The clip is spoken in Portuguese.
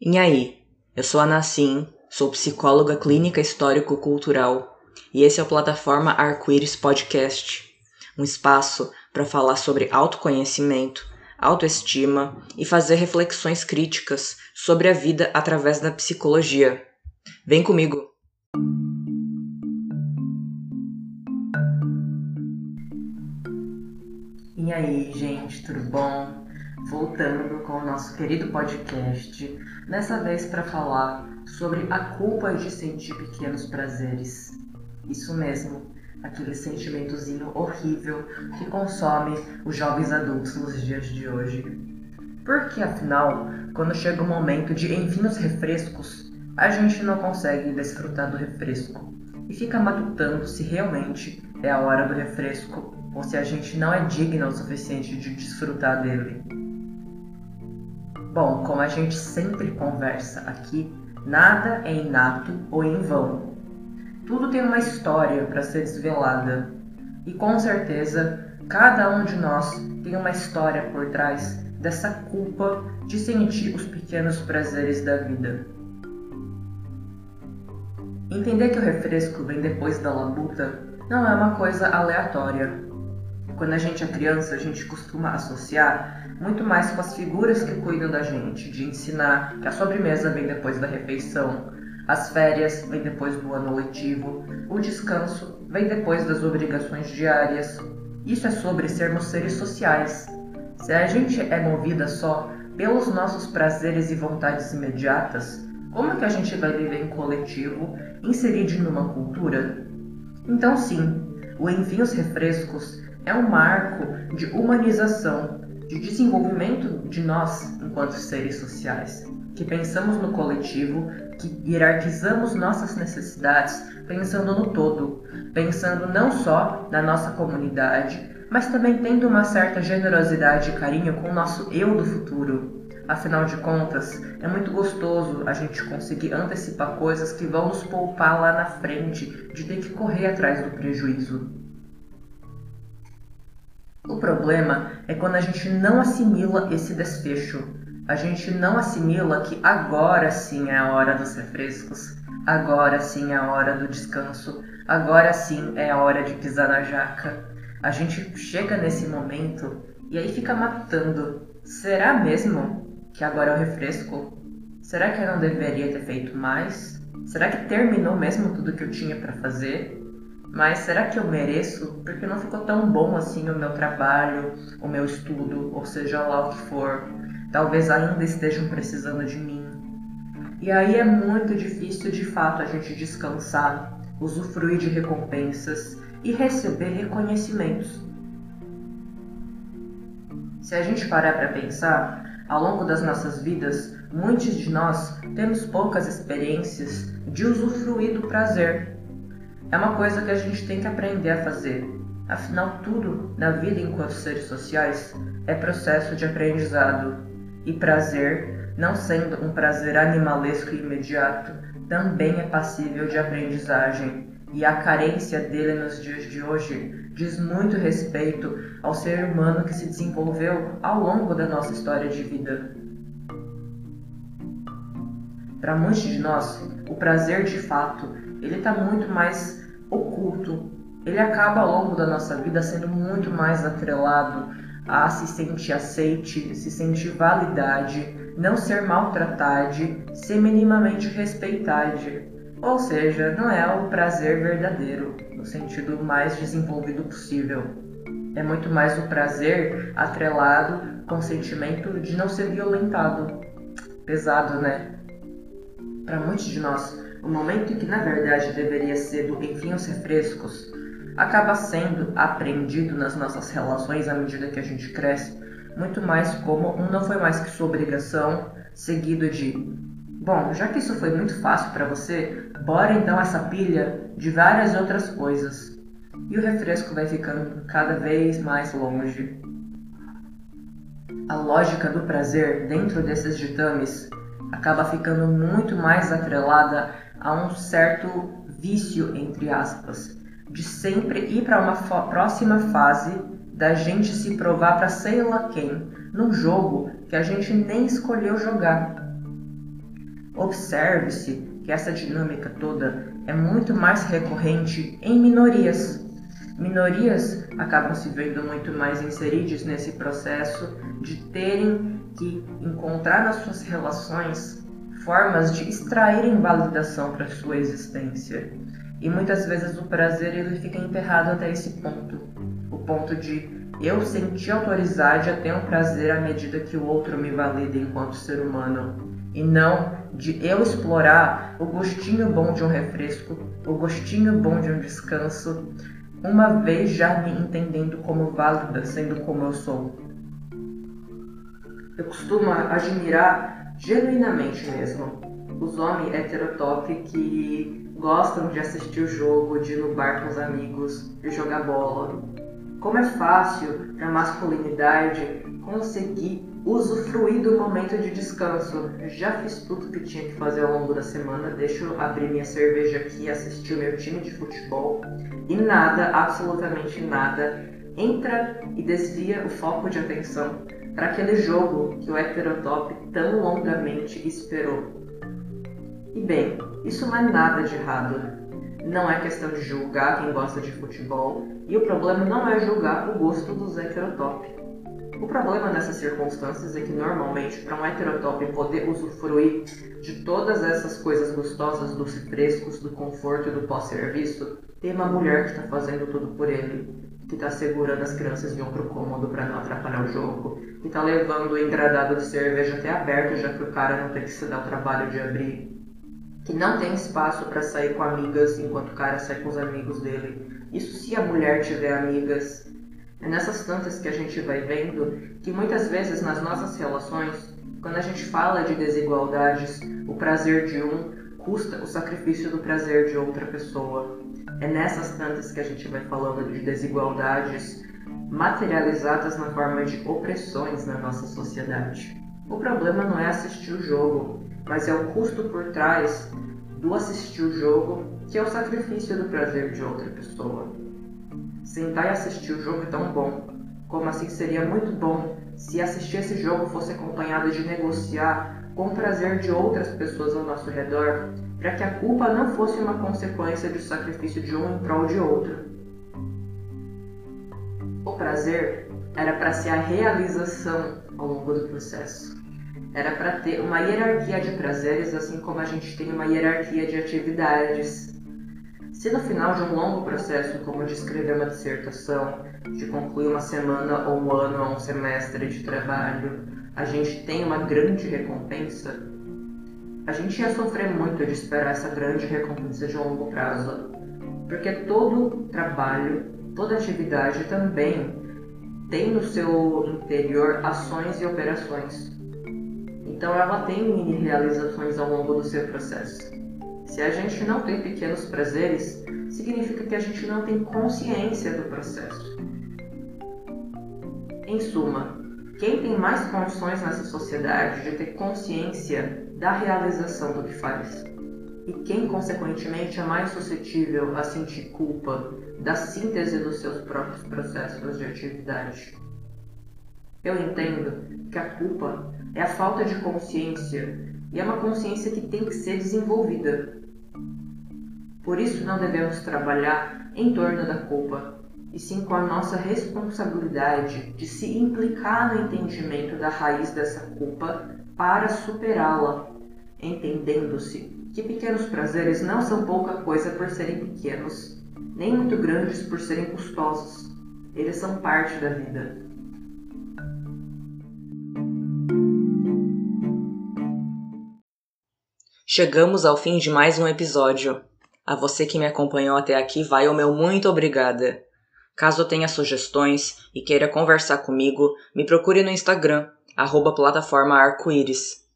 E aí, eu sou a Nassim, sou psicóloga clínica histórico-cultural e esse é o Plataforma Arco-Íris Podcast, um espaço para falar sobre autoconhecimento, autoestima e fazer reflexões críticas sobre a vida através da psicologia. Vem comigo! E aí, gente, tudo bom? Voltando com o nosso querido podcast, dessa vez para falar sobre a culpa de sentir pequenos prazeres. Isso mesmo, aquele sentimentozinho horrível que consome os jovens adultos nos dias de hoje. Porque afinal, quando chega o momento de enfim os refrescos, a gente não consegue desfrutar do refresco e fica matutando se realmente é a hora do refresco ou se a gente não é digna o suficiente de desfrutar dele. Bom, como a gente sempre conversa aqui, nada é inato ou em vão. Tudo tem uma história para ser desvelada. E com certeza, cada um de nós tem uma história por trás dessa culpa de sentir os pequenos prazeres da vida. Entender que o refresco vem depois da labuta não é uma coisa aleatória. Quando a gente é criança, a gente costuma associar muito mais com as figuras que cuidam da gente, de ensinar que a sobremesa vem depois da refeição, as férias vêm depois do ano letivo, o descanso vem depois das obrigações diárias. Isso é sobre sermos seres sociais. Se a gente é movida só pelos nossos prazeres e vontades imediatas, como é que a gente vai viver em coletivo, inserido numa cultura? Então sim, o Enfim os Refrescos é um marco de humanização, de desenvolvimento de nós enquanto seres sociais, que pensamos no coletivo, que hierarquizamos nossas necessidades pensando no todo, pensando não só na nossa comunidade, mas também tendo uma certa generosidade e carinho com o nosso eu do futuro. Afinal de contas, é muito gostoso a gente conseguir antecipar coisas que vão nos poupar lá na frente de ter que correr atrás do prejuízo. O problema é quando a gente não assimila esse desfecho. A gente não assimila que agora sim é a hora dos refrescos, agora sim é a hora do descanso, agora sim é a hora de pisar na jaca. A gente chega nesse momento e aí fica matando. Será mesmo que agora é o refresco? Será que eu não deveria ter feito mais? Será que terminou mesmo tudo que eu tinha para fazer? Mas será que eu mereço? Porque não ficou tão bom assim o meu trabalho, o meu estudo, ou seja lá o que for. Talvez ainda estejam precisando de mim. E aí é muito difícil de fato a gente descansar, usufruir de recompensas e receber reconhecimentos. Se a gente parar para pensar, ao longo das nossas vidas, muitos de nós temos poucas experiências de usufruir do prazer é uma coisa que a gente tem que aprender a fazer. Afinal, tudo na vida enquanto seres sociais é processo de aprendizado. E prazer, não sendo um prazer animalesco e imediato, também é passível de aprendizagem. E a carência dele nos dias de hoje diz muito respeito ao ser humano que se desenvolveu ao longo da nossa história de vida. Para muitos de nós, o prazer de fato ele está muito mais oculto. Ele acaba ao longo da nossa vida sendo muito mais atrelado a se sentir aceite, se sentir validade, não ser maltratado, ser minimamente respeitado. Ou seja, não é o prazer verdadeiro, no sentido mais desenvolvido possível. É muito mais o prazer atrelado com o sentimento de não ser violentado. Pesado, né? Para muitos de nós, o momento que na verdade deveria ser do enfim os refrescos, acaba sendo aprendido nas nossas relações à medida que a gente cresce, muito mais como um não foi mais que sua obrigação, seguido de Bom, já que isso foi muito fácil para você, bora então essa pilha de várias outras coisas. E o refresco vai ficando cada vez mais longe. A lógica do prazer dentro desses ditames acaba ficando muito mais atrelada a um certo vício, entre aspas, de sempre ir para uma próxima fase da gente se provar para sei lá quem, num jogo que a gente nem escolheu jogar. Observe-se que essa dinâmica toda é muito mais recorrente em minorias. Minorias acabam se vendo muito mais inseridas nesse processo de terem que encontrar nas suas relações formas de extraírem validação para sua existência. E muitas vezes o prazer ele fica enterrado até esse ponto, o ponto de eu sentir autoridade a ter um prazer à medida que o outro me valida enquanto ser humano, e não de eu explorar o gostinho bom de um refresco, o gostinho bom de um descanso, uma vez já me entendendo como válida, sendo como eu sou. Eu costumo admirar genuinamente mesmo os homens heterotop que gostam de assistir o jogo, de ir no bar com os amigos, de jogar bola. Como é fácil para a masculinidade conseguir usufruir do momento de descanso. Já fiz tudo que tinha que fazer ao longo da semana. Deixa eu abrir minha cerveja aqui, assistir o meu time de futebol e nada, absolutamente nada, entra e desvia o foco de atenção para aquele jogo que o heterotop tão longamente esperou. E bem, isso não é nada de errado. Não é questão de julgar quem gosta de futebol, e o problema não é julgar o gosto dos heterotop. O problema nessas circunstâncias é que normalmente para um heterotop poder usufruir de todas essas coisas gostosas, dos frescos, do conforto e do pós-serviço, tem uma mulher que está fazendo tudo por ele, que está segurando as crianças em outro cômodo para não atrapalhar o jogo, que está levando o engradado de cerveja até aberto já que o cara não tem que se dar o trabalho de abrir, que não tem espaço para sair com amigas enquanto o cara sai com os amigos dele. Isso se a mulher tiver amigas é nessas tantas que a gente vai vendo que muitas vezes nas nossas relações, quando a gente fala de desigualdades, o prazer de um custa o sacrifício do prazer de outra pessoa. É nessas tantas que a gente vai falando de desigualdades materializadas na forma de opressões na nossa sociedade. O problema não é assistir o jogo, mas é o custo por trás do assistir o jogo, que é o sacrifício do prazer de outra pessoa. Sentar e assistir o jogo é tão bom. Como assim seria muito bom se assistir esse jogo fosse acompanhado de negociar com prazer de outras pessoas ao nosso redor, para que a culpa não fosse uma consequência do sacrifício de um em prol de outro. O prazer era para ser a realização ao longo do processo. Era para ter uma hierarquia de prazeres, assim como a gente tem uma hierarquia de atividades. Se no final de um longo processo, como de escrever uma dissertação, de concluir uma semana ou um ano ou um semestre de trabalho, a gente tem uma grande recompensa, a gente ia sofrer muito de esperar essa grande recompensa de longo prazo. Porque todo trabalho, toda atividade também tem no seu interior ações e operações. Então ela tem mini realizações ao longo do seu processo. Se a gente não tem pequenos prazeres, significa que a gente não tem consciência do processo. Em suma, quem tem mais condições nessa sociedade de ter consciência da realização do que faz? E quem, consequentemente, é mais suscetível a sentir culpa da síntese dos seus próprios processos de atividade? Eu entendo que a culpa é a falta de consciência e é uma consciência que tem que ser desenvolvida. Por isso, não devemos trabalhar em torno da culpa, e sim com a nossa responsabilidade de se implicar no entendimento da raiz dessa culpa para superá-la, entendendo-se que pequenos prazeres não são pouca coisa por serem pequenos, nem muito grandes por serem custosos. Eles são parte da vida. Chegamos ao fim de mais um episódio. A você que me acompanhou até aqui, vai o meu muito obrigada. Caso tenha sugestões e queira conversar comigo, me procure no Instagram, arroba plataforma arco-íris.